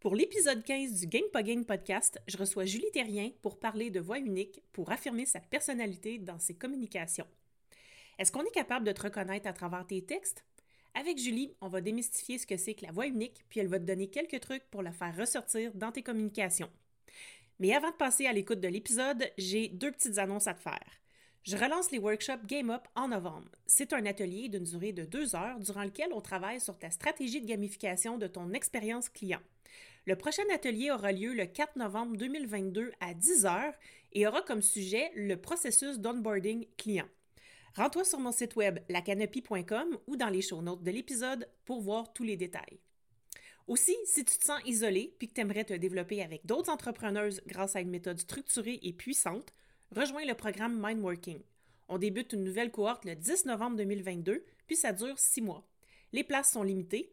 Pour l'épisode 15 du Game Pas Game podcast, je reçois Julie Terrien pour parler de voix unique pour affirmer sa personnalité dans ses communications. Est-ce qu'on est capable de te reconnaître à travers tes textes? Avec Julie, on va démystifier ce que c'est que la voix unique, puis elle va te donner quelques trucs pour la faire ressortir dans tes communications. Mais avant de passer à l'écoute de l'épisode, j'ai deux petites annonces à te faire. Je relance les workshops Game Up en novembre. C'est un atelier d'une durée de deux heures durant lequel on travaille sur ta stratégie de gamification de ton expérience client. Le prochain atelier aura lieu le 4 novembre 2022 à 10h et aura comme sujet le processus d'onboarding client. Rends-toi sur mon site web lacanopy.com ou dans les show notes de l'épisode pour voir tous les détails. Aussi, si tu te sens isolé puis que tu aimerais te développer avec d'autres entrepreneuses grâce à une méthode structurée et puissante, rejoins le programme Mindworking. On débute une nouvelle cohorte le 10 novembre 2022, puis ça dure six mois. Les places sont limitées.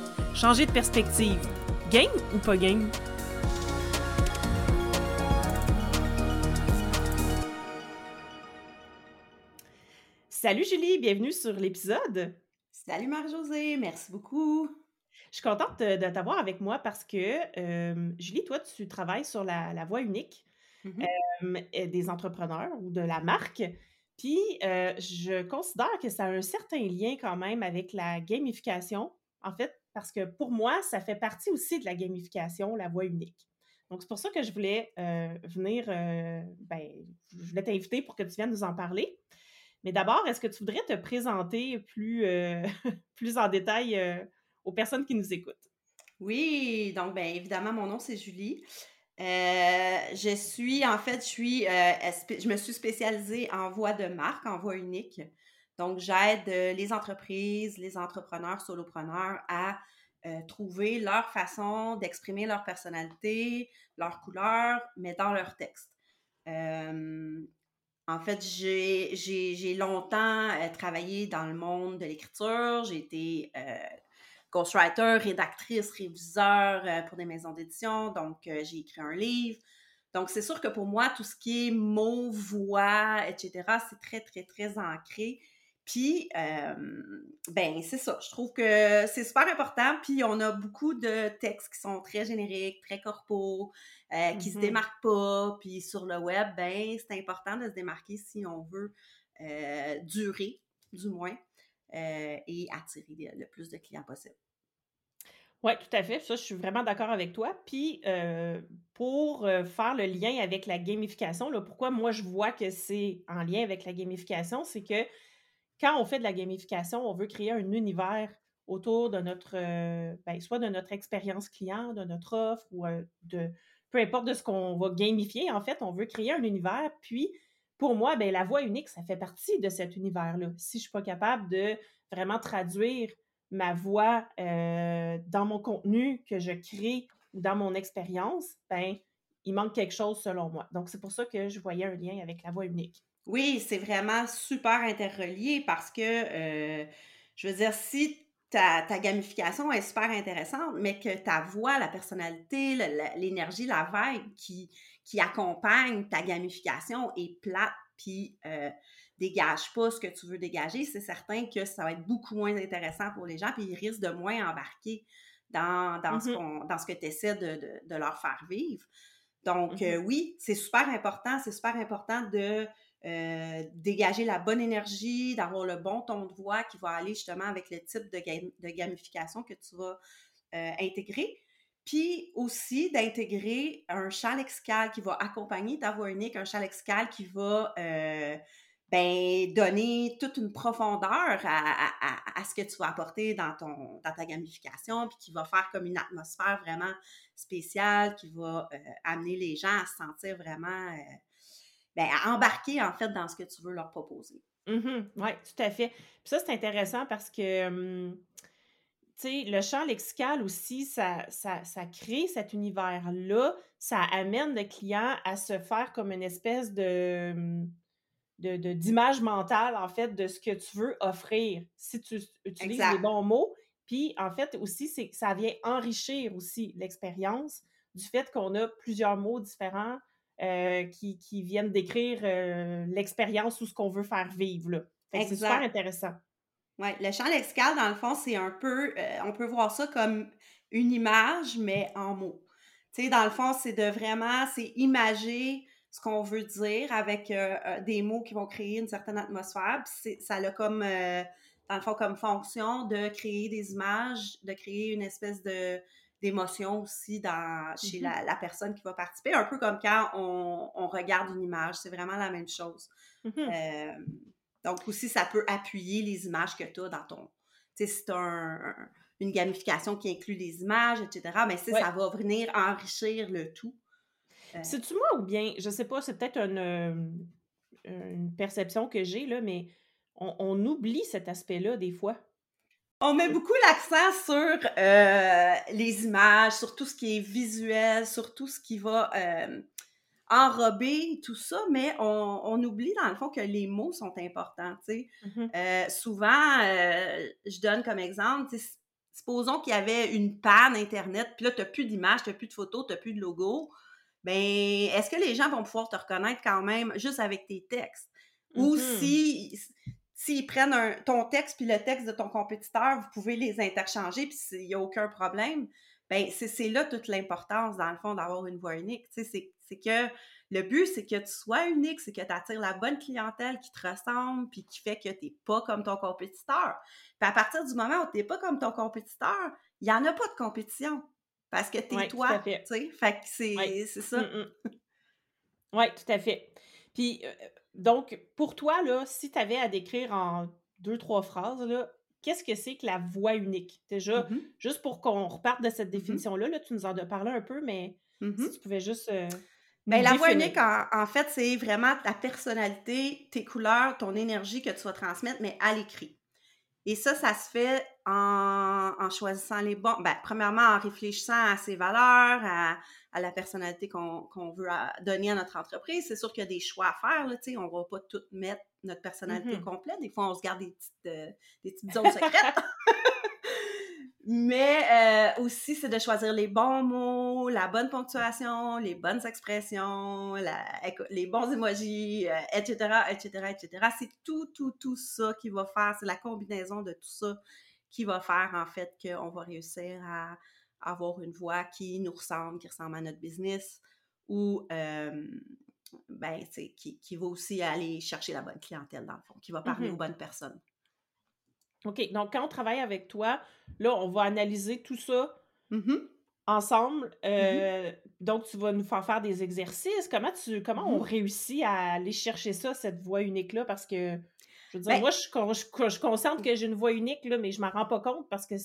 Changer de perspective. Game ou pas game? Salut Julie, bienvenue sur l'épisode. Salut Marie-Josée, merci beaucoup. Je suis contente de, t'avoir avec moi parce que, euh, Julie, toi, tu travailles sur la, voie unique Mhm. euh, des entrepreneurs ou de la marque. Puis, euh, je considère que ça a un certain lien quand même avec la gamification, en fait, parce que pour moi, ça fait partie aussi de la gamification, la voie unique. Donc, c'est pour ça que je voulais euh, venir, euh, ben, je voulais t'inviter pour que tu viennes nous en parler. Mais d'abord, est-ce que tu voudrais te présenter plus, euh, plus en détail aux personnes qui nous écoutent? Oui, donc bien évidemment, mon nom c'est Julie. Je suis, en fait, je suis, je me suis spécialisée en voie de marque, en voie unique. Donc, j'aide euh, les entreprises, les entrepreneurs, solopreneurs à euh, trouver leur façon d'exprimer leur personnalité, leur couleur, mais dans leur texte. Euh, en fait, j'ai longtemps travaillé dans le monde de l'écriture. J'ai été ghostwriter, rédactrice, réviseur pour des maisons d'édition. Donc, j'ai écrit un livre. Donc, c'est sûr que pour moi, tout ce qui est mots, voix, etc., c'est très, très, très ancré. Puis, euh, ben, c'est ça. Je trouve que c'est super important. Puis, on a beaucoup de textes qui sont très génériques, très corporaux, euh, qui se Mhm. démarquent pas. Puis, sur le web, ben, c'est important de se démarquer si on veut euh, durer, du moins, euh, et attirer le, le plus de clients possible. Oui, tout à fait. Ça, je suis vraiment d'accord avec toi. Puis, euh, pour euh, faire le lien avec la gamification, là, pourquoi moi je vois que c'est en lien avec la gamification, c'est que quand on fait de la gamification, on veut créer un univers autour de notre, euh, ben, soit de notre expérience client, de notre offre ou euh, de peu importe de ce qu'on va gamifier. En fait, on veut créer un univers. Puis, pour moi, ben, la voix unique, ça fait partie de cet univers-là. Si je ne suis pas capable de vraiment traduire ma voix euh, dans mon contenu que je crée ou dans mon expérience, ben, il manque quelque chose selon moi. Donc, c'est pour ça que je voyais un lien avec la voix unique. Oui, c'est vraiment super interrelié parce que, euh, je veux dire, si ta, ta gamification est super intéressante, mais que ta voix, la personnalité, le- la- l'énergie, la vibe qui, qui accompagne ta gamification est plate, puis euh, dégage pas ce que tu veux dégager, c'est certain que ça va être beaucoup moins intéressant pour les gens, puis ils risquent de moins embarquer dans, dans, ce, qu'on- dans ce que tu essaies de, de- de leur faire vivre. Donc, Mhm. euh, oui, c'est super important, c'est super important de euh, dégager la bonne énergie, d'avoir le bon ton de voix qui va aller justement avec le type de, gam- de gamification que tu vas euh, intégrer. Puis aussi d'intégrer un champ lexical qui va accompagner ta voix unique, un champ lexical qui va euh, ben, donner toute une profondeur à, ce que tu vas apporter dans, ton, dans ta gamification, puis qui va faire comme une atmosphère vraiment spéciale, qui va amener les gens à se sentir vraiment, ben, à embarquer en fait dans ce que tu veux leur proposer. oui, tout à fait. Puis ça, c'est intéressant parce que hum, sais, le champ lexical aussi, ça, ça, ça crée cet univers-là. Ça amène le client à se faire comme une espèce de d'image de, mentale, en fait, de ce que tu veux offrir si tu utilises les bons mots. Puis, en fait, aussi, c'est ça vient enrichir aussi l'expérience du fait qu'on a plusieurs mots différents euh, qui, qui, viennent décrire euh, l'expérience ou ce qu'on veut faire vivre. C'est super intéressant. Oui, le champ lexical, dans le fond, c'est un peu, euh, on peut voir ça comme une image, mais en mots. Tu sais, dans le fond, c'est de vraiment, c'est imager ce qu'on veut dire avec des mots qui vont créer une certaine atmosphère. Puis ça a comme, dans le fond, comme fonction de créer des images, de créer une espèce de d'émotion aussi dans, chez mm-hmm. la, personne qui va participer, un peu comme quand on, regarde une image, c'est vraiment la même chose. Mm-hmm. Euh, donc aussi, ça peut appuyer les images que tu as dans ton... Tu sais, si tu as une gamification qui inclut les images, etc., mais si ça va venir enrichir le tout. Euh C'est-tu moi ou bien, je sais pas, c'est peut-être une, euh, une perception que j'ai, là, mais on, on oublie cet aspect-là des fois. On met beaucoup l'accent sur euh, les images, sur tout ce qui est visuel, sur tout ce qui va euh, enrober tout ça, mais on, oublie dans le fond que les mots sont importants. Mm-hmm. Euh, souvent, je donne comme exemple, supposons qu'il y avait une panne Internet, puis là, tu n'as plus d'images, tu n'as plus de photos, tu n'as plus de logo. Ben, est-ce que les gens vont pouvoir te reconnaître quand même juste avec tes textes? Ou mm-hmm. si s'ils prennent ton texte puis le texte de ton compétiteur, vous pouvez les interchanger puis il n'y a aucun problème. Ben c'est là toute l'importance, dans le fond, d'avoir une voix unique. C'est que le but, c'est que tu sois unique, c'est que tu attires la bonne clientèle qui te ressemble puis qui fait que tu n'es pas comme ton compétiteur. Puis à partir du moment où tu n'es pas comme ton compétiteur, il n'y en a pas de compétition parce que tu es toi. Fait. fait que c'est ça. Mm, mm. Oui, tout à fait. Puis, euh, donc, pour toi, là, si tu avais à décrire en deux, trois phrases, qu'est-ce que c'est que la voix unique? Déjà, mmh juste pour qu'on reparte de cette mmh définition-là, là, tu nous en as parlé un peu, mais mmh si tu pouvais juste. Euh, ben, la voix unique, en, fait, c'est vraiment ta personnalité, tes couleurs, ton énergie que tu vas transmettre, mais à l'écrit. Et ça, ça se fait en, choisissant les bons. Ben, premièrement, en réfléchissant à ses valeurs, à, la personnalité qu'on veut donner à notre entreprise. C'est sûr qu'il y a des choix à faire. Là, on ne va pas tout mettre notre personnalité mm-hmm. complète. Des fois, on se garde des petites, euh, des petites zones secrètes. Mais euh, aussi, c'est de choisir les bons mots, la bonne ponctuation, les bonnes expressions, les bons emojis, etc., etc., etc. C'est tout, tout, tout ça qui va faire, c'est la combinaison de tout ça qui va faire, en fait, qu'on va réussir à avoir une voix qui nous ressemble, qui ressemble à notre business ou, euh, ben, qui, qui va aussi aller chercher la bonne clientèle, dans le fond, qui va parler aux bonnes personnes. OK. Donc, quand on travaille avec toi, là, on va analyser tout ça mmh ensemble. Mmh euh, donc, tu vas nous faire faire des exercices. Comment, tu, comment on mmh réussit à aller chercher ça, cette voix unique-là? Parce que, je veux dire, ben moi, je, je, je, que j'ai une voix unique, là, mais je ne m'en rends pas compte parce que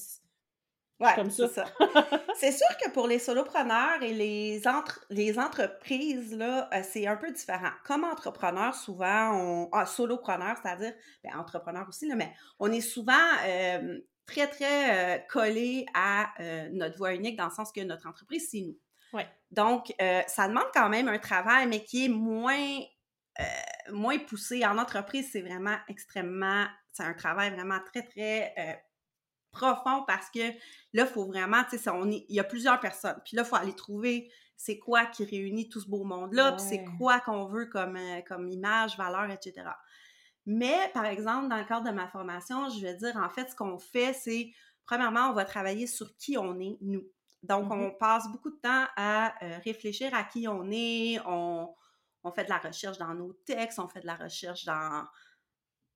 Ouais, comme ça. c'est sûr que pour les solopreneurs et les, entre, les entreprises, là, euh, c'est un peu différent. Comme entrepreneur, souvent, on. Ah, solopreneur, c'est-à-dire, ben, entrepreneur aussi, là, mais on est souvent euh, très, très euh, collé à notre voie unique dans le sens que notre entreprise, c'est nous. Ouais. Donc, ça demande quand même un travail, mais qui est moins, moins poussé. En entreprise, c'est vraiment extrêmement. C'est un travail vraiment très, très profond parce que là, il faut vraiment, tu sais, il y a plusieurs personnes. Puis là, il faut aller trouver c'est quoi qui réunit tout ce beau monde-là, puis c'est quoi qu'on veut comme, euh, comme image, valeur, etc. Mais, par exemple, dans le cadre de ma formation, je vais dire, en fait, ce qu'on fait, c'est, premièrement, on va travailler sur qui on est, nous. Donc, on mm-hmm. passe beaucoup de temps à euh, réfléchir à qui on est, on, on fait de la recherche dans nos textes, on fait de la recherche dans,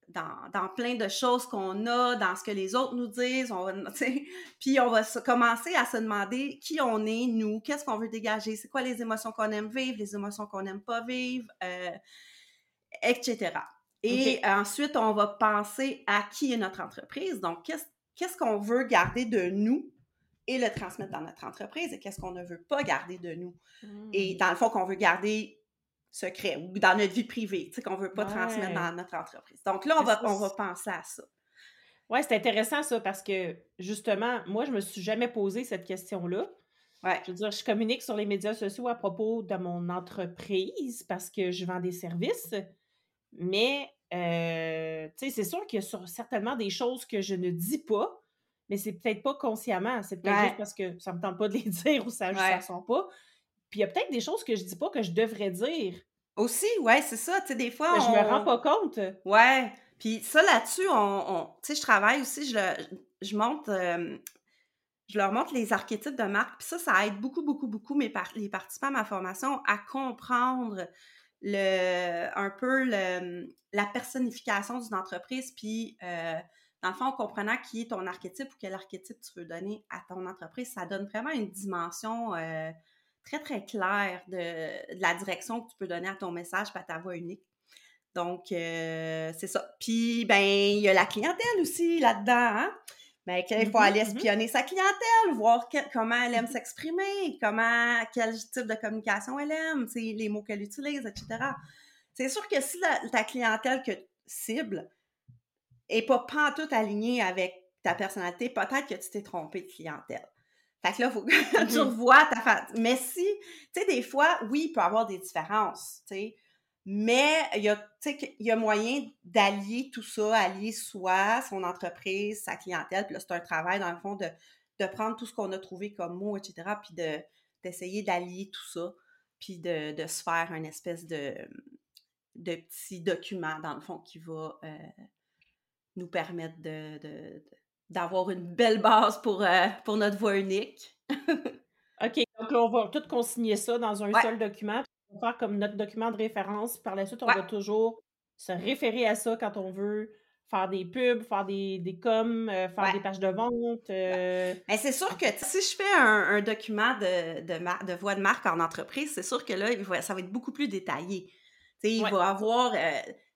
dans, plein de choses qu'on a, dans ce que les autres nous disent. On puis on va commencer à se demander qui on est, nous, qu'est-ce qu'on veut dégager, c'est quoi les émotions qu'on aime vivre, les émotions qu'on n'aime pas vivre, euh, etc. Et ensuite, on va penser à qui est notre entreprise. Donc, qu'est-ce qu'on veut garder de nous et le transmettre dans notre entreprise et qu'est-ce qu'on ne veut pas garder de nous. Et mmh. dans le fond, qu'on veut garder secret ou dans notre vie privée, tu sais, qu'on ne veut pas transmettre dans notre entreprise. Donc là, on va, on va penser à ça. Ouais, c'est intéressant ça parce que justement, moi, je me suis jamais posé cette question-là. Ouais. Je veux dire, je communique sur les médias sociaux à propos de mon entreprise parce que je vends des services, mais euh, tu sais, c'est sûr qu'il y a sur- certainement des choses que je ne dis pas, mais c'est peut-être pas consciemment, c'est peut-être Ouais. juste parce que ça me tente pas de les dire ou ça, ça Ouais. sent pas. Puis il y a peut-être des choses que je dis pas que je devrais dire, Aussi, ouais, c'est ça. Tu sais, des fois, mais je me rends on... pas compte. Ouais. Puis ça, là-dessus, on, on- tu sais, je travaille aussi, je, le- je monte, euh, je leur montre les archétypes de marque. Puis ça, ça aide beaucoup, beaucoup, beaucoup mes par- les participants à ma formation à comprendre le, un peu le- la personnification d'une entreprise. Puis, euh, dans le fond, en comprenant qui est ton archétype ou quel archétype tu veux donner à ton entreprise, ça donne vraiment une dimension euh, très, très claire de, de la direction que tu peux donner à ton message et à ta voix unique. Donc, euh, c'est ça. Puis, ben, il y a la clientèle aussi là-dedans, hein? Ben, qu'il faut Mhm, aller mhm. espionner sa clientèle, voir que- comment elle aime s'exprimer, comment, quel type de communication elle aime, les mots qu'elle utilise, etc. C'est sûr que si la- ta clientèle que cible est pas pantoute alignée avec ta personnalité, peut-être que tu t'es trompé de clientèle. Fait que là, il faut que tu Mhm. revoies ta fa... Mais si, tu sais, des fois, oui, il peut y avoir des différences, tu sais, mais il y a, y a moyen d'allier tout ça, allier soi, son entreprise, sa clientèle, puis là, c'est un travail, dans le fond, de, de prendre tout ce qu'on a trouvé comme mots, etc., puis de, d'essayer d'allier tout ça, puis de, de se faire une espèce de, de petit document, dans le fond, qui va euh, nous permettre de- d'avoir une belle base pour, euh, pour notre voix unique. OK, donc là, on va tout consigner ça dans un Ouais. seul document. On va faire comme notre document de référence. Par la suite, on Ouais. va toujours se référer à ça quand on veut faire des pubs, faire des, des coms, euh, faire Ouais. des pages de vente. euh, Mais c'est sûr que si je fais un, un document de, de, de voix de marque en entreprise, c'est sûr que là, il va- ça va être beaucoup plus détaillé. Il Ouais. va avoir, euh,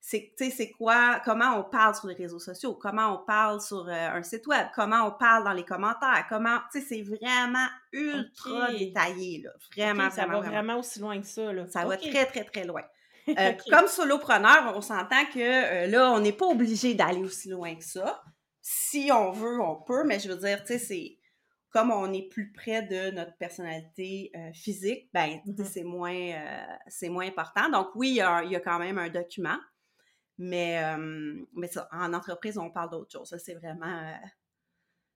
c'est, c'est quoi, comment on parle sur les réseaux sociaux, comment on parle sur euh, un site web, comment on parle dans les commentaires, comment, tu sais, c'est vraiment ultra détaillé, là. Vraiment, ça vraiment, va vraiment. vraiment aussi loin que ça. Là. Ça va très, très, très loin. Euh. Comme solopreneur, on s'entend que euh, là, on n'est pas obligé d'aller aussi loin que ça. Si on veut, on peut, mais je veux dire, tu sais, c'est comme on est plus près de notre personnalité euh, physique, ben, Mhm. c'est moins, euh, c'est moins important. Donc, oui, il y, a, il y a quand même un document, mais, euh, mais ça, en entreprise, on parle d'autre chose. Ça, c'est vraiment. euh,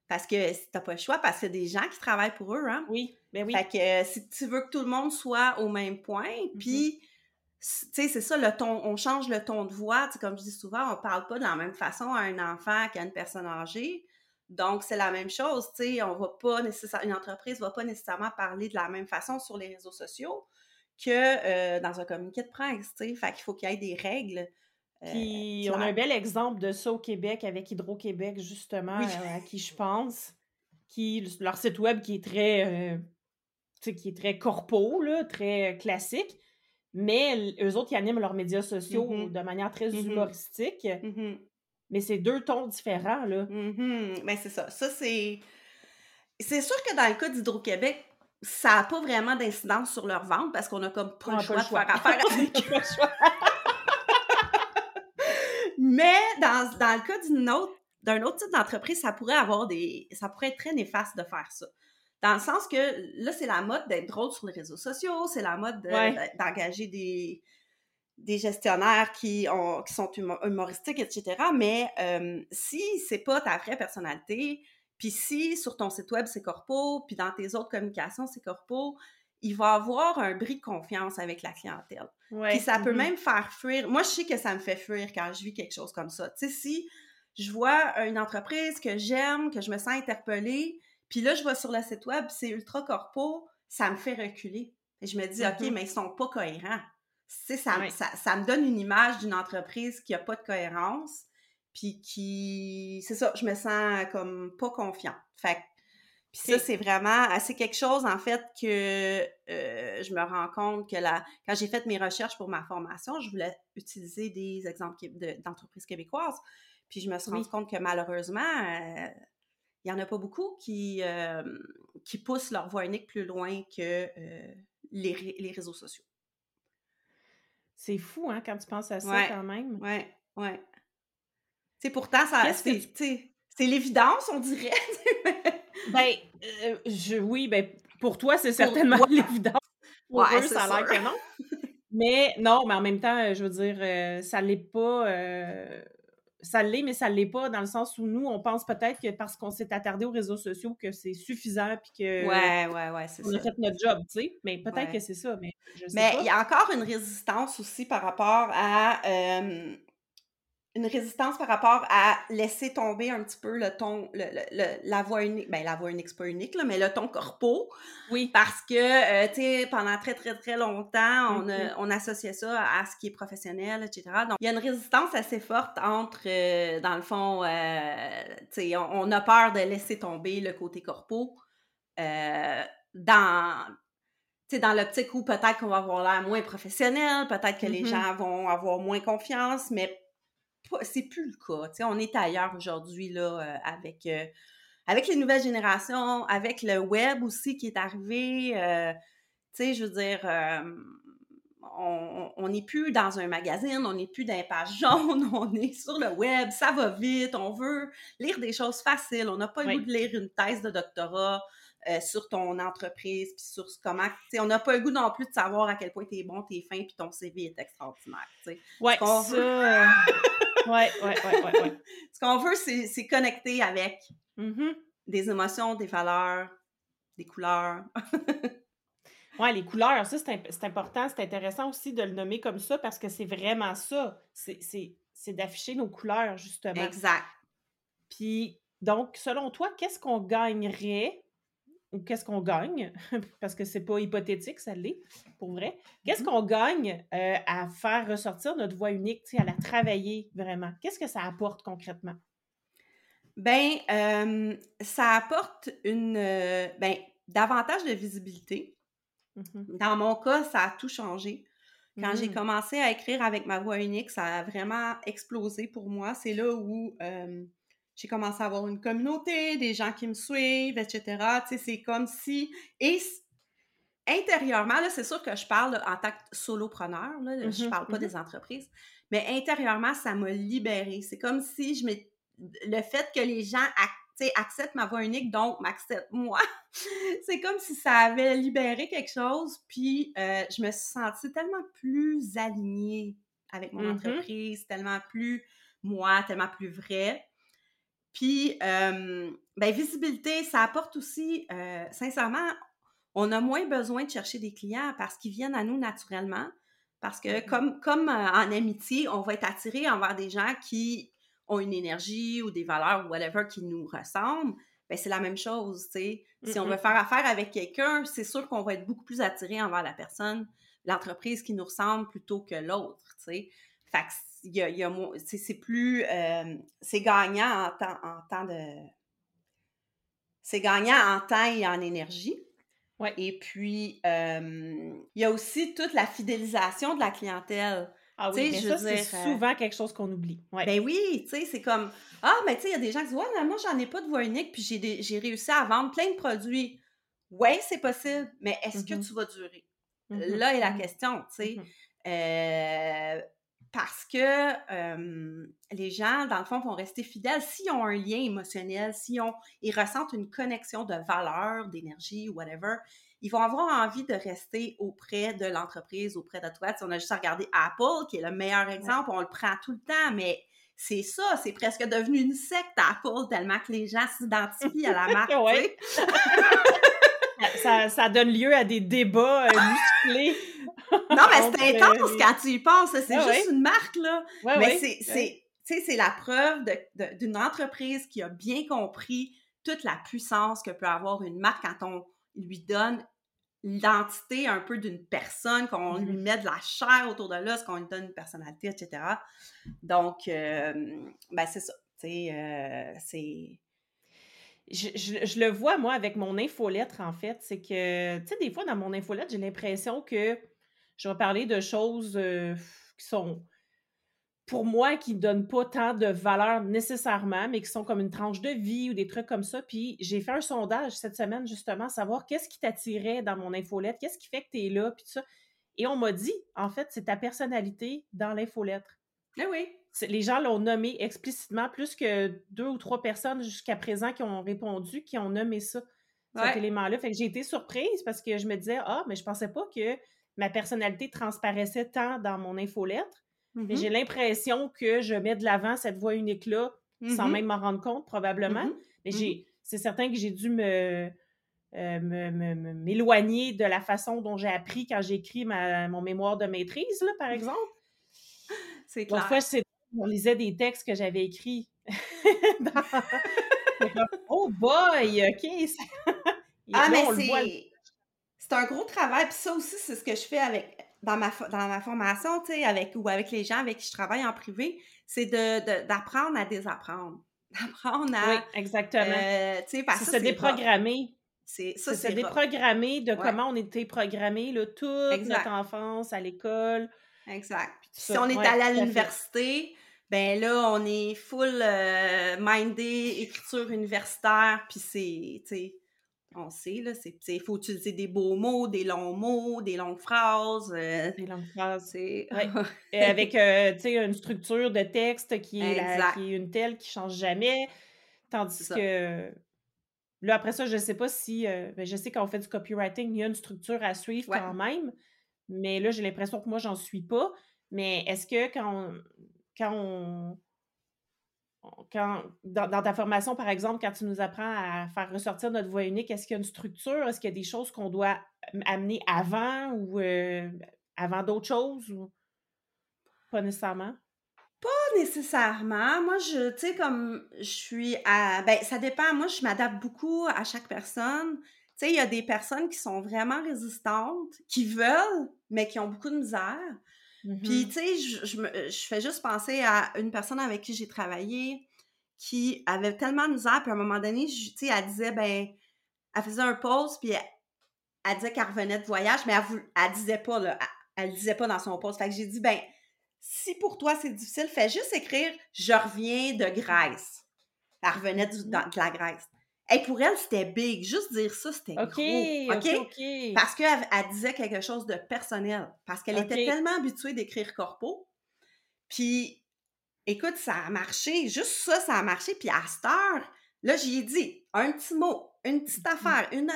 parce que t'as pas le choix, parce qu'il y a des gens qui travaillent pour eux, hein. Oui, ben oui. Fait que euh, si tu veux que tout le monde soit au même point, Mm-hmm. puis, tu sais, c'est ça, le ton, on change le ton de voix. Comme je dis souvent, on parle pas de la même façon à un enfant qu'à une personne âgée. Donc, c'est la même chose, tu sais, on va pas nécessairement, une entreprise va pas nécessairement parler de la même façon sur les réseaux sociaux que euh, dans un communiqué de presse, tu sais. Fait qu'il faut qu'il y ait des règles. Euh, Puis on a un bel exemple de ça au Québec avec Hydro-Québec, justement, Oui. euh, à qui je pense, qui leur site web qui est très, euh, qui est très corpo, là, très classique, mais eux autres, ils animent leurs médias sociaux Mhm. de manière très Mhm. humoristique, Mhm. mais c'est deux tons différents, là. Ben, c'est ça. Ça, c'est. C'est sûr que dans le cas d'Hydro-Québec, ça n'a pas vraiment d'incidence sur leur vente parce qu'on a comme pas On le a pas choix le de choix. faire affaire avec On a pas le choix. Mais dans, dans le cas d'une autre, d'un autre type d'entreprise, ça pourrait avoir des. ça pourrait être très néfaste de faire ça. Dans le sens que là, c'est la mode d'être drôle sur les réseaux sociaux, c'est la mode de- Ouais. d'engager des, des gestionnaires qui, ont, qui sont humo- humoristiques, etc. Mais euh, si c'est pas ta vraie personnalité, puis si sur ton site web c'est corpo, puis dans tes autres communications c'est corpo, il va avoir un bris de confiance avec la clientèle. Ouais. Puis ça peut mhm. même faire fuir. Moi, je sais que ça me fait fuir quand je vis quelque chose comme ça. Tu sais, si je vois une entreprise que j'aime, que je me sens interpellée, puis là, je vais sur le site web, c'est ultra corpo, ça me fait reculer. Et je me dis, OK, Mhm. mais ils sont pas cohérents. Tu sais, ça, Ouais. ça, ça me donne une image d'une entreprise qui a pas de cohérence, puis qui... C'est ça, je me sens comme pas confiante. Fait que puis ça, c'est vraiment, c'est quelque chose, en fait, que euh, je me rends compte que la, quand j'ai fait mes recherches pour ma formation, je voulais utiliser des exemples de- d'entreprises québécoises. Puis je me suis Oui. rendu compte que malheureusement, euh, il n'y en a pas beaucoup qui, euh, qui poussent leur voix unique plus loin que les, ré- les réseaux sociaux. C'est fou, hein, quand tu penses à ça, Ouais. quand même. Ouais. Tu sais, pourtant, ça, c'est, c'est l'évidence, on dirait. ben, euh, je, oui, ben, pour toi, c'est certainement l'évidence. Pour eux, ça a l'air que non. Mais non, mais en même temps, je veux dire, euh, ça l'est pas. Euh, ça l'est, mais ça l'est pas dans le sens où nous, on pense peut-être que parce qu'on s'est attardé aux réseaux sociaux que c'est suffisant puis que ouais, ouais, ouais, c'est on a fait notre job, tu sais. Mais peut-être que c'est ça, mais je sais Mais il y a encore une résistance aussi par rapport à euh, une résistance par rapport à laisser tomber un petit peu le ton, le, la voix unique, ben la voix unique, c'est pas unique, là, mais le ton corpo. Oui. Parce que, euh, tu sais, pendant très, très, très longtemps, on, mm-hmm. on associait ça à ce qui est professionnel, etc. Donc, il y a une résistance assez forte entre, euh, dans le fond, euh, tu sais, on, a peur de laisser tomber le côté corpo dans dans l'optique où peut-être qu'on va avoir l'air moins professionnel, peut-être que les mm-hmm. gens vont avoir moins confiance, mais c'est plus le cas. on est ailleurs aujourd'hui là euh, avec euh, avec les nouvelles générations, avec le web aussi qui est arrivé. Euh, tu sais, je veux dire, on n'est plus dans un magazine, on n'est plus dans les pages jaunes, on est sur le web, ça va vite, on veut lire des choses faciles, on n'a pas le goût de lire une thèse de doctorat. sur ton entreprise, puis sur comment. On n'a pas le goût non plus de savoir à quel point tu es bon, tu es fin, puis ton CV est extraordinaire. Oui, ça. Ouais, ouais, ouais. Ce qu'on veut, c'est connecter avec mm-hmm. des émotions, des valeurs, des couleurs. Oui, les couleurs, ça, c'est important, c'est intéressant aussi de le nommer comme ça parce que c'est vraiment ça. C'est d'afficher nos couleurs, justement. Exact. Puis, donc, selon toi, qu'est-ce qu'on gagnerait ou qu'est-ce qu'on gagne, parce que c'est pas hypothétique, ça l'est, pour vrai. Qu'est-ce mm-hmm. qu'on gagne euh, à faire ressortir notre voix unique, à la travailler vraiment? Qu'est-ce que ça apporte concrètement? Ben, euh, ça apporte une, euh, ben, davantage de visibilité. Mm-hmm. Dans mon cas, ça a tout changé. Quand j'ai mm. commencé à écrire avec ma voix unique, ça a vraiment explosé pour moi. C'est là où j'ai commencé à avoir une communauté, des gens qui me suivent, etc. Tu sais, c'est comme si... Et intérieurement, là, c'est sûr que je parle en tant que solopreneur, là, je mmh parle pas mmh des entreprises, mais intérieurement, ça m'a libérée. C'est comme si je Le fait que les gens acceptent ma voix unique, donc m'acceptent moi, c'est comme si ça avait libéré quelque chose, puis euh, je me suis sentie tellement plus alignée avec mon mmh entreprise, tellement plus moi, tellement plus vraie. Puis, ben, visibilité, ça apporte aussi, sincèrement, on a moins besoin de chercher des clients parce qu'ils viennent à nous naturellement. Parce que comme, comme en amitié, on va être attiré envers des gens qui ont une énergie ou des valeurs ou whatever qui nous ressemblent. Ben, c'est la même chose, tu sais. Si on veut faire affaire avec quelqu'un, c'est sûr qu'on va être beaucoup plus attiré envers la personne, l'entreprise qui nous ressemble plutôt que l'autre, tu sais. Fait que c'est plus, euh, c'est gagnant en temps, en temps de, c'est gagnant en temps et en énergie. Ouais. Et puis, euh, il y a aussi toute la fidélisation de la clientèle. Ah oui, mais ça, c'est euh souvent quelque chose qu'on oublie. Ouais. Ben oui, tu sais, c'est comme, ah, mais tu sais, il y a des gens qui disent, ouais, moi, j'en ai pas de voix unique, puis j'ai réussi à vendre plein de produits. Oui, c'est possible, mais est-ce que mm-hmm. tu vas durer? Mm-hmm. Là est la mm-hmm. question, tu sais. Euh, parce que les gens, dans le fond, vont rester fidèles s'ils ont un lien émotionnel, s'ils ont, ils ressentent une connexion de valeur, d'énergie, whatever. Ils vont avoir envie de rester auprès de l'entreprise, auprès de toi. on a juste à regarder Apple, qui est le meilleur exemple, on le prend tout le temps, mais c'est ça, c'est presque devenu une secte Apple tellement que les gens s'identifient à la marque. ça, ça, donne lieu à des débats euh, musclés. non, mais c'est intense quand tu y penses. C'est juste une marque, là. mais c'est, c'est la preuve d'une entreprise qui a bien compris toute la puissance que peut avoir une marque quand on lui donne l'identité un peu d'une personne, qu'on lui mm-hmm. met de la chair autour de l'os, qu'on lui donne une personnalité, etc. Donc, euh, ben c'est ça. Euh, c'est je, le vois, moi, avec mon infolettre, en fait. C'est que, tu sais, des fois, dans mon infolettre, j'ai l'impression que je vais parler de choses euh, qui sont, pour moi, qui ne donnent pas tant de valeur nécessairement, mais qui sont comme une tranche de vie ou des trucs comme ça. Puis j'ai fait un sondage cette semaine, justement, savoir qu'est-ce qui t'attirait dans mon infolettre, qu'est-ce qui fait que tu es là, puis tout ça. Et on m'a dit, en fait, c'est ta personnalité dans l'infolettre. Eh oui. Les gens l'ont nommé explicitement, plus que deux ou trois personnes jusqu'à présent qui ont répondu, qui ont nommé ça, cet élément-là. Fait que j'ai été surprise parce que je me disais, ah, mais je pensais pas que ma personnalité transparaissait tant dans mon infolettre. Mais j'ai mm-hmm. l'impression que je mets de l'avant cette voix unique-là sans mm-hmm. même m'en rendre compte, probablement. Mm-hmm. Mais j'ai, c'est certain que j'ai dû me, euh, m'éloigner de la façon dont j'ai appris quand j'ai écrit mon mémoire de maîtrise, là, par exemple. C'est clair. Fois, on lisait des textes que j'avais écrits. oh boy, OK! ah, mais c'est... c'est un gros travail. Puis ça aussi, c'est ce que je fais avec dans ma, dans ma formation, tu sais, avec, ou avec les gens avec qui je travaille en privé, c'est d'apprendre de, à désapprendre. D'apprendre à... Oui, exactement. Euh, tu sais, parce que se déprogrammer. C'est ça, se déprogrammer de comment on était programmé là, toute notre enfance à l'école. Exact. si on est allé à l'université, ben là, on est full euh, mindé, écriture universitaire, puis c'est, tu sais, on sait, là, c'est, il faut utiliser des beaux mots, des longs mots, des longues phrases. Euh, des longues phrases, c'est... avec, euh, tu sais, une structure de texte qui est, qui est une telle qui change jamais, tandis que... Là, après ça, je ne sais pas si... Euh, ben, je sais qu'on fait du copywriting, il y a une structure à suivre quand même, mais là, j'ai l'impression que moi, j'en suis pas. Mais est-ce que quand quand on quand, dans, ta formation, par exemple, quand tu nous apprends à faire ressortir notre voix unique, est-ce qu'il y a une structure? Est-ce qu'il y a des choses qu'on doit amener avant ou euh, avant d'autres choses ou pas nécessairement? Pas nécessairement. Moi, je, tu sais, comme je suis à. Ben, ça dépend. Moi, je m'adapte beaucoup à chaque personne. Tu sais, il y a des personnes qui sont vraiment résistantes, qui veulent, mais qui ont beaucoup de misère. Puis, mm-hmm. tu sais, je, je, je, fais juste penser à une personne avec qui j'ai travaillé qui avait tellement de misère, puis à un moment donné, tu sais, elle disait, ben, elle faisait un pause, puis elle, disait qu'elle revenait de voyage, mais elle, elle disait pas, là, elle, disait pas dans son pause. Fait que j'ai dit, ben, si pour toi c'est difficile, fais juste écrire « Je reviens de Grèce ». Elle revenait de la Grèce. Et pour elle, c'était big. Juste dire ça, c'était gros. OK? Parce qu'elle elle disait quelque chose de personnel. Parce qu'elle était tellement habituée d'écrire corpo. Puis, écoute, ça a marché. Juste ça, ça a marché. Puis à cette heure, là, j'y ai dit un petit mot, une petite mm-hmm. affaire, une,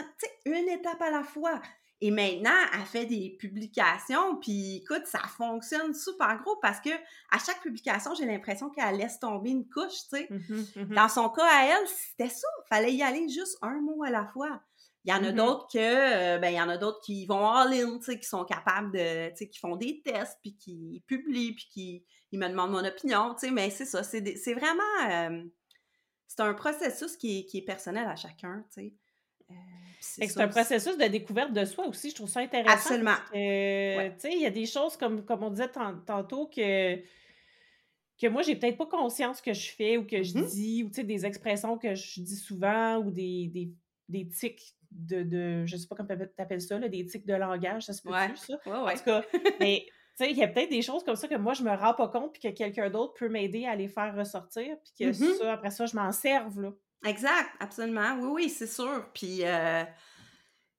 une étape à la fois. Et maintenant, elle fait des publications, puis écoute, ça fonctionne super gros parce que à chaque publication, j'ai l'impression qu'elle laisse tomber une couche, tu sais. Mmh mmh Dans son cas à elle, c'était ça. Fallait y aller juste un mot à la fois. Il y en a mmh d'autres que, euh, ben, il y en a d'autres qui vont all-in, tu sais, qui sont capables de, tu sais, qui font des tests, puis qui publient, puis qui ils me demandent mon opinion, tu sais, mais c'est ça, c'est vraiment, euh, c'est un processus qui est, qui est personnel à chacun, tu sais. Euh, c'est un processus de découverte de soi aussi. Je trouve ça intéressant. Absolument. Il y a des choses, comme, comme on disait tantôt, que, que moi, j'ai peut-être pas conscience que je fais ou que je mm-hmm. dis, ou des expressions que je dis souvent, ou des, des, des tics de, de, je sais pas comment tu appelles ça, là, des tics de langage, ça se peut ouais. ça? En tout cas, mais il y a peut-être des choses comme ça que moi, je me rends pas compte, puis que quelqu'un d'autre peut m'aider à les faire ressortir, puis que mm-hmm. ça, après ça, je m'en serve, là. Exact, absolument. Oui, oui, c'est sûr. Puis, euh,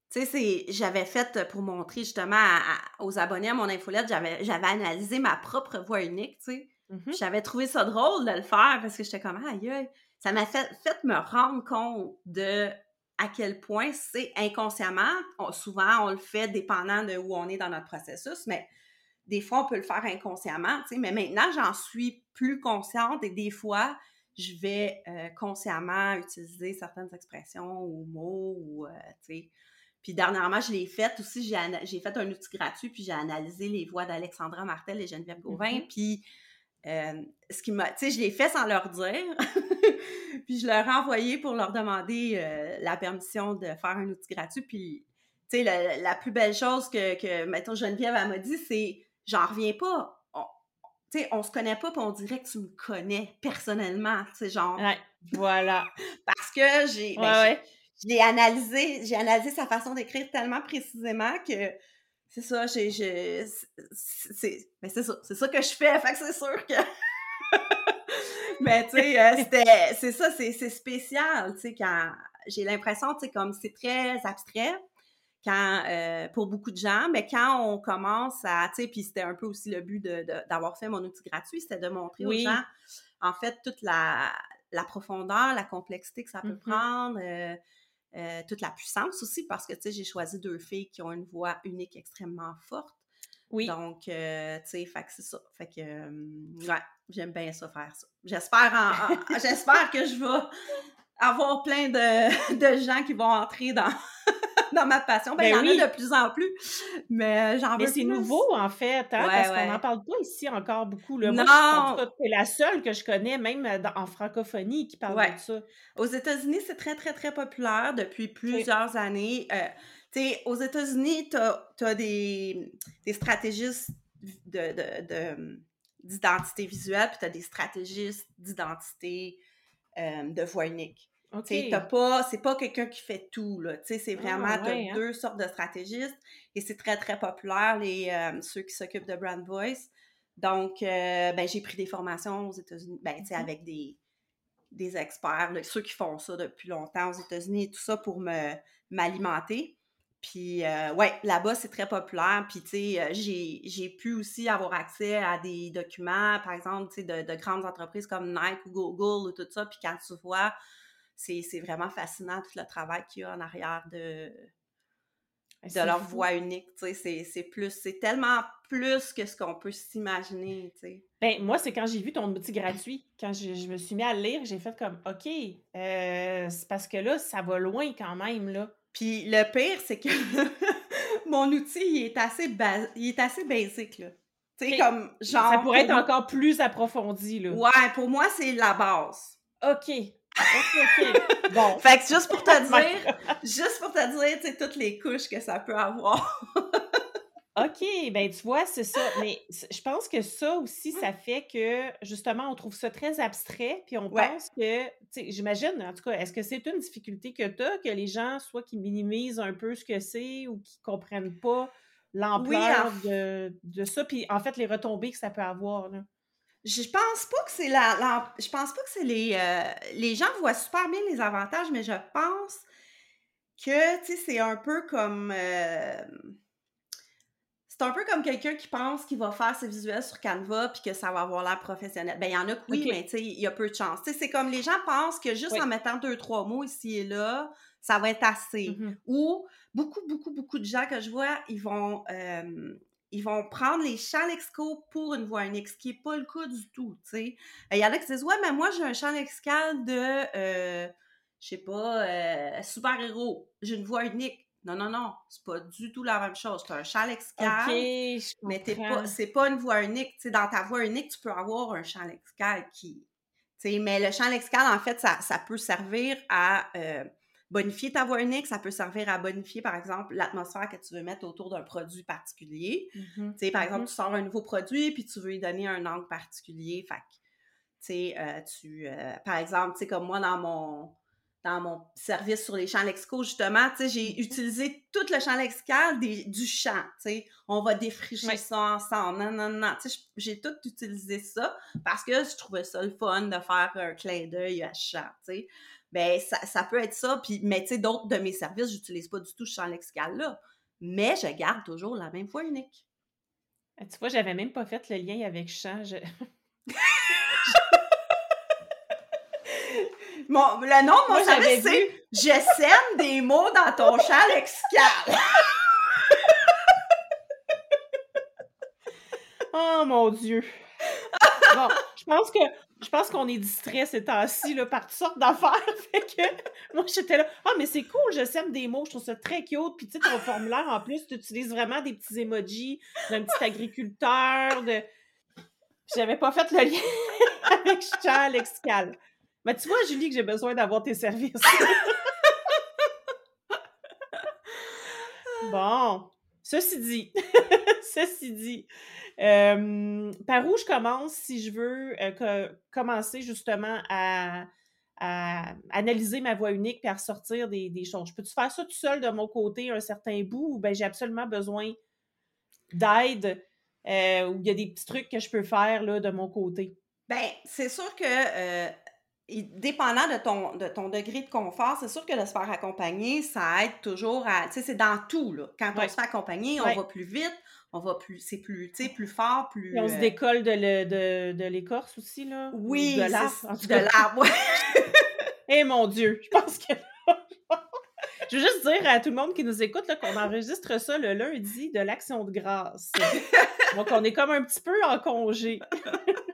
tu sais, j'avais fait pour montrer justement aux abonnés à mon infolette, j'avais, j'avais analysé ma propre voix unique, tu sais. Mm-hmm. J'avais trouvé ça drôle de le faire parce que j'étais comme, aïe, aïe. Ça m'a fait, fait me rendre compte de à quel point c'est inconsciemment. souvent, on le fait dépendant de où on est dans notre processus, mais des fois, on peut le faire inconsciemment, tu sais. Mais maintenant, j'en suis plus consciente et des fois, je vais euh, consciemment utiliser certaines expressions ou mots ou, euh, tu sais. Puis dernièrement, je l'ai fait aussi, j'ai fait un outil gratuit, puis j'ai analysé les voix d'Alexandra Martel et Geneviève Gauvin, mm-hmm. puis euh, ce qui m'a, tu sais, je l'ai fait sans leur dire, puis je leur ai envoyé pour leur demander la permission de faire un outil gratuit, puis, tu sais, la, plus belle chose que, que mettons, Geneviève, elle m'a dit, c'est, j'en reviens pas, tu sais, on se connaît pas, puis on dirait que tu me connais personnellement, tu sais, genre. Ouais, voilà. Parce que j'ai. Ben, j'ai analysé, j'ai analysé sa façon d'écrire tellement précisément que c'est ça, j'ai. C'est ben, ça, c'est ça que je fais, fait que c'est sûr que. Mais tu sais, euh, c'était. C'est ça, c'est spécial, tu sais, quand j'ai l'impression, tu sais, comme c'est très abstrait quand, euh, pour beaucoup de gens, mais quand on commence à, tu sais, puis c'était un peu aussi le but d'avoir fait mon outil gratuit, c'était de montrer aux gens, en fait, toute la, la, profondeur, la complexité que ça peut mm-hmm. prendre, euh, euh, toute la puissance aussi, parce que, tu sais, j'ai choisi deux filles qui ont une voix unique extrêmement forte. Oui. Donc, tu sais, fait que c'est ça. Fait que, ouais, j'aime bien ça, faire ça. J'espère, j'espère que je vais avoir plein de, de gens qui vont entrer dans dans ma passion. Ben, ben il y en a de plus en plus, mais j'en veux Mais c'est nouveau, en fait, hein, parce qu'on n'en parle pas ici encore beaucoup. Là. Non! c'est la seule que je connais, même euh, en francophonie, qui parle de ça. Aux États-Unis, c'est très, très, très populaire depuis plusieurs années. Euh, tu sais, aux États-Unis, tu as, des, des stratégistes de, d'identité visuelle, puis tu as des stratégistes d'identité euh, de voix unique. Okay. T'as pas, c'est pas quelqu'un qui fait tout, là. Tu sais, c'est vraiment, ah, hein? deux sortes de stratégistes et c'est très, très populaire, les, euh, ceux qui s'occupent de brand voice. Donc, euh, ben, j'ai pris des formations aux États-Unis, ben, sais, avec des, des experts, ceux qui font ça depuis longtemps aux États-Unis et tout ça pour me, m'alimenter. Puis, euh, ouais, là-bas, c'est très populaire. Puis, tu sais, j'ai, pu aussi avoir accès à des documents, par exemple, tu sais, de, de, grandes entreprises comme Nike ou Google ou tout ça. Puis, quand tu vois c'est vraiment fascinant tout le travail qu'il y a en arrière de, de leur voix unique, c'est plus, c'est tellement plus que ce qu'on peut s'imaginer. Ben, moi, c'est quand j'ai vu ton outil gratuit, quand je, me suis mis à lire, j'ai fait comme, OK, euh, c'est parce que là, ça va loin quand même, là. Puis le pire, c'est que mon outil, il est assez, il est assez basique, là. Comme, genre... Ça pourrait être encore plus approfondi, là. Ouais, pour moi, c'est la base. OK. Bon. fait que juste pour te dire, juste pour te dire, tu sais, toutes les couches que ça peut avoir. OK, ben tu vois, c'est ça. Mais je pense que ça aussi, ça fait que justement, on trouve ça très abstrait, puis on pense que, tu sais, j'imagine, en tout cas, est-ce que c'est une difficulté que tu as, que les gens, soit qui minimisent un peu ce que c'est ou qui comprennent pas l'ampleur de, de, ça, puis en fait, les retombées que ça peut avoir, là? Je pense pas que c'est la, Je pense pas que c'est les. Euh, les gens voient super bien les avantages, mais je pense que, tu sais, c'est un peu comme. Euh, c'est un peu comme quelqu'un qui pense qu'il va faire ses visuels sur Canva puis que ça va avoir l'air professionnel. Ben, il y en a que oui, mais tu sais, il y a peu de chance. Tu sais, c'est comme les gens pensent que juste en mettant deux, trois mots ici et là, ça va être assez. Mm-hmm. Ou beaucoup, beaucoup, beaucoup de gens que je vois, ils vont. Euh, ils vont prendre les champs lexicaux pour une voix unique, ce qui n'est pas le cas du tout, tu sais. Il y en a qui disent, ouais, mais moi, j'ai un champ lexical de, euh, je sais pas, euh, super-héros. J'ai une voix unique. Non, non, non, c'est pas du tout la même chose. Tu as un champ lexical, mais pas, c'est pas une voix unique. Dans ta voix unique, tu peux avoir un champ lexical qui... Mais le champ lexical, en fait, ça, ça peut servir à... Euh, Bonifier ta voix unique, ça peut servir à bonifier, par exemple, l'atmosphère que tu veux mettre autour d'un produit particulier. Mm-hmm. Tu sais, par exemple, mm-hmm. tu sors un nouveau produit puis tu veux lui donner un angle particulier. Fait tu sais, euh, tu, euh, par exemple, tu sais, comme moi, dans mon, dans mon service sur les champs lexicaux, justement, tu sais, j'ai mm-hmm. utilisé tout le champ lexical du champ, tu sais. On va défricher ça ensemble. Non, non, non. Tu sais, j'ai tout utilisé ça parce que je trouvais ça le fun de faire un clin d'œil à champ, tu sais ben ça, peut être ça. Puis, mais tu sais, d'autres de mes services, j'utilise pas du tout ce champ lexical-là. Mais je garde toujours la même voix unique. Ah, tu vois, j'avais même pas fait le lien avec champ. Mon, le nom de mon service, c'est Je sème des mots dans ton champ lexical. oh mon Dieu. Bon, je pense que je pense qu'on est distrait ces temps-ci par toutes sortes d'affaires. fait que moi, j'étais là, ah, mais c'est cool, je sème des mots, je trouve ça très cute. Puis tu sais, ton formulaire, en plus, tu utilises vraiment des petits emojis d'un petit agriculteur. De... J'avais pas fait le lien avec Charles Lexical. Mais tu vois, Julie, que j'ai besoin d'avoir tes services. bon, ceci dit, ceci dit, par où je commence si je veux euh, commencer justement à, analyser ma voix unique et à ressortir des, choses? Je peux-tu faire ça tout seul de mon côté un certain bout ou ben j'ai absolument besoin d'aide euh, ou il y a des petits trucs que je peux faire là, de mon côté? Ben, c'est sûr que euh, dépendant de ton, de ton degré de confort, c'est sûr que de se faire accompagner, ça aide toujours à. Tu sais, c'est dans tout, là. Quand on se fait accompagner, on va plus vite, on va plus. C'est plus, tu sais, plus fort, plus. Et on se euh, décolle de, le- de, de l'écorce aussi, là? ou Oui, de l'arbre. de l'arbre. Eh mon Dieu, je pense que. je veux juste dire à tout le monde qui nous écoute là, qu'on enregistre ça le lundi de l'Action de grâce. Donc, on est comme un petit peu en congé.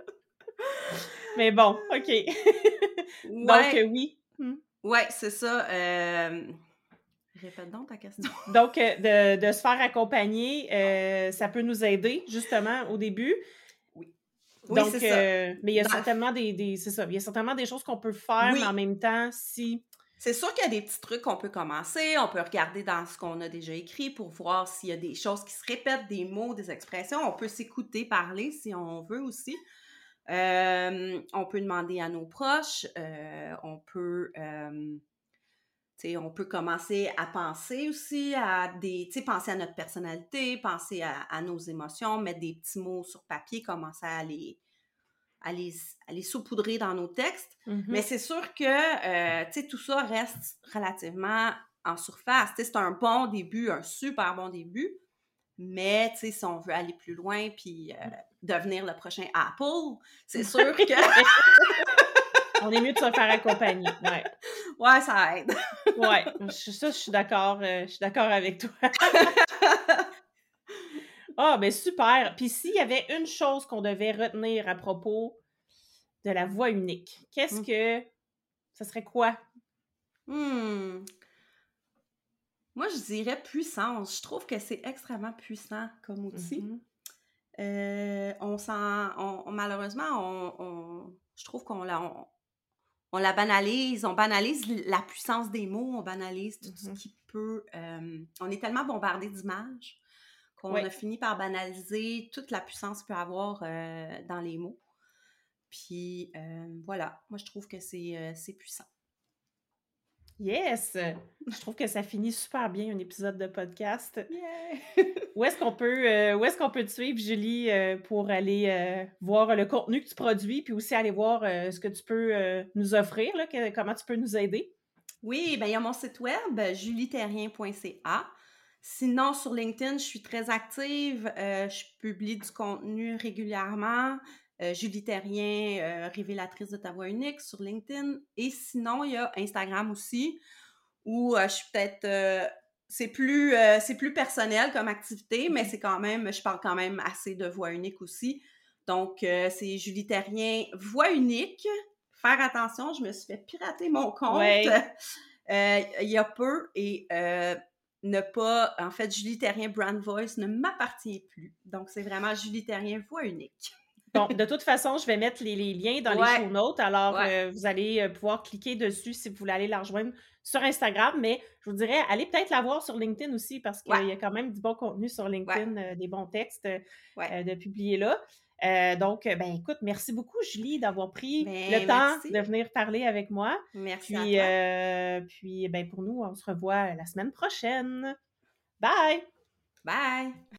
Mais bon, OK. Donc, Ouais, oui. Hmm? ouais, c'est ça. euh, Répète donc ta question. Donc, euh, de, de se faire accompagner, euh, ça peut nous aider, justement, au début. Oui, Donc, c'est ça. euh, mais il y a Dans- certainement des, des- c'est ça, il y a certainement des choses qu'on peut faire, Oui. mais en même temps, si C'est sûr qu'il y a des petits trucs qu'on peut commencer. On peut regarder dans ce qu'on a déjà écrit pour voir s'il y a des choses qui se répètent, des mots, des expressions. On peut s'écouter parler si on veut aussi. Euh, on peut demander à nos proches. euh, on peut. euh, on peut commencer à penser aussi à des, penser à notre personnalité, penser à, à nos émotions, mettre des petits mots sur papier, commencer à les, à les, à les saupoudrer dans nos textes. Mhm. Mais c'est sûr que, euh, tu sais, tout ça reste relativement en surface. Tu sais, c'est un bon début, un super bon début. Mais, tu sais, si on veut aller plus loin puis euh, devenir le prochain Apple, c'est sûr que, on est mieux de se faire accompagner. Ouais. ouais, ça aide. Ouais, je- ça, je suis d'accord. euh, je suis d'accord avec toi. Ah, ben super. Puis s'il y avait une chose qu'on devait retenir à propos de la voix unique, qu'est-ce Mm. que. Ça serait quoi? Hmm. Moi, je dirais puissance. Je trouve que c'est extrêmement puissant comme outil. Mhm. Euh, on s'en. on- on- malheureusement, on, je trouve qu'on la, on, la banalise. On banalise la puissance des mots, on banalise tout ce qui peut. euh, on est tellement bombardé d'images qu'on a fini par banaliser toute la puissance qu'il peut avoir euh, dans les mots. Puis voilà, moi je trouve que c'est c'est puissant. Yes! Je trouve que ça finit super bien un épisode de podcast. Où est-ce qu'on peut, euh, où est-ce qu'on peut te suivre, Julie, euh, pour aller euh, voir le contenu que tu produis, puis aussi aller voir ce que tu peux nous offrir, là, que- comment tu peux nous aider? Oui, ben il y a mon site web, julieterrien.ca. Sinon, sur LinkedIn, je suis très active. je publie du contenu régulièrement. Euh, Julie Terrien, euh, révélatrice de ta voix unique sur LinkedIn. Et sinon, il y a Instagram aussi, où euh, je suis peut-être... c'est plus, euh, c'est plus personnel comme activité, mais c'est quand même... Je parle quand même assez de voix unique aussi. Donc, euh, c'est Julie Terrien, voix unique. Faire attention, je me suis fait pirater mon compte Ouais. euh, il y a peu et ne pas, en fait, Julie Terrien Brand Voice ne m'appartient plus. Donc, c'est vraiment Julie Terrien voix unique. Bon, de toute façon, je vais mettre les, les liens dans Ouais. les show notes, alors Ouais. euh, vous allez euh, pouvoir cliquer dessus si vous voulez aller la rejoindre sur Instagram, mais je vous dirais, allez peut-être la voir sur LinkedIn aussi, parce qu'il Ouais. y a quand même du bon contenu sur LinkedIn, euh, des bons textes euh, de publier là. Donc, ben écoute, merci beaucoup, Julie, d'avoir pris Ben, le temps merci. de venir parler avec moi. Merci Puis, à toi. puis ben, pour nous, on se revoit la semaine prochaine. Bye! Bye!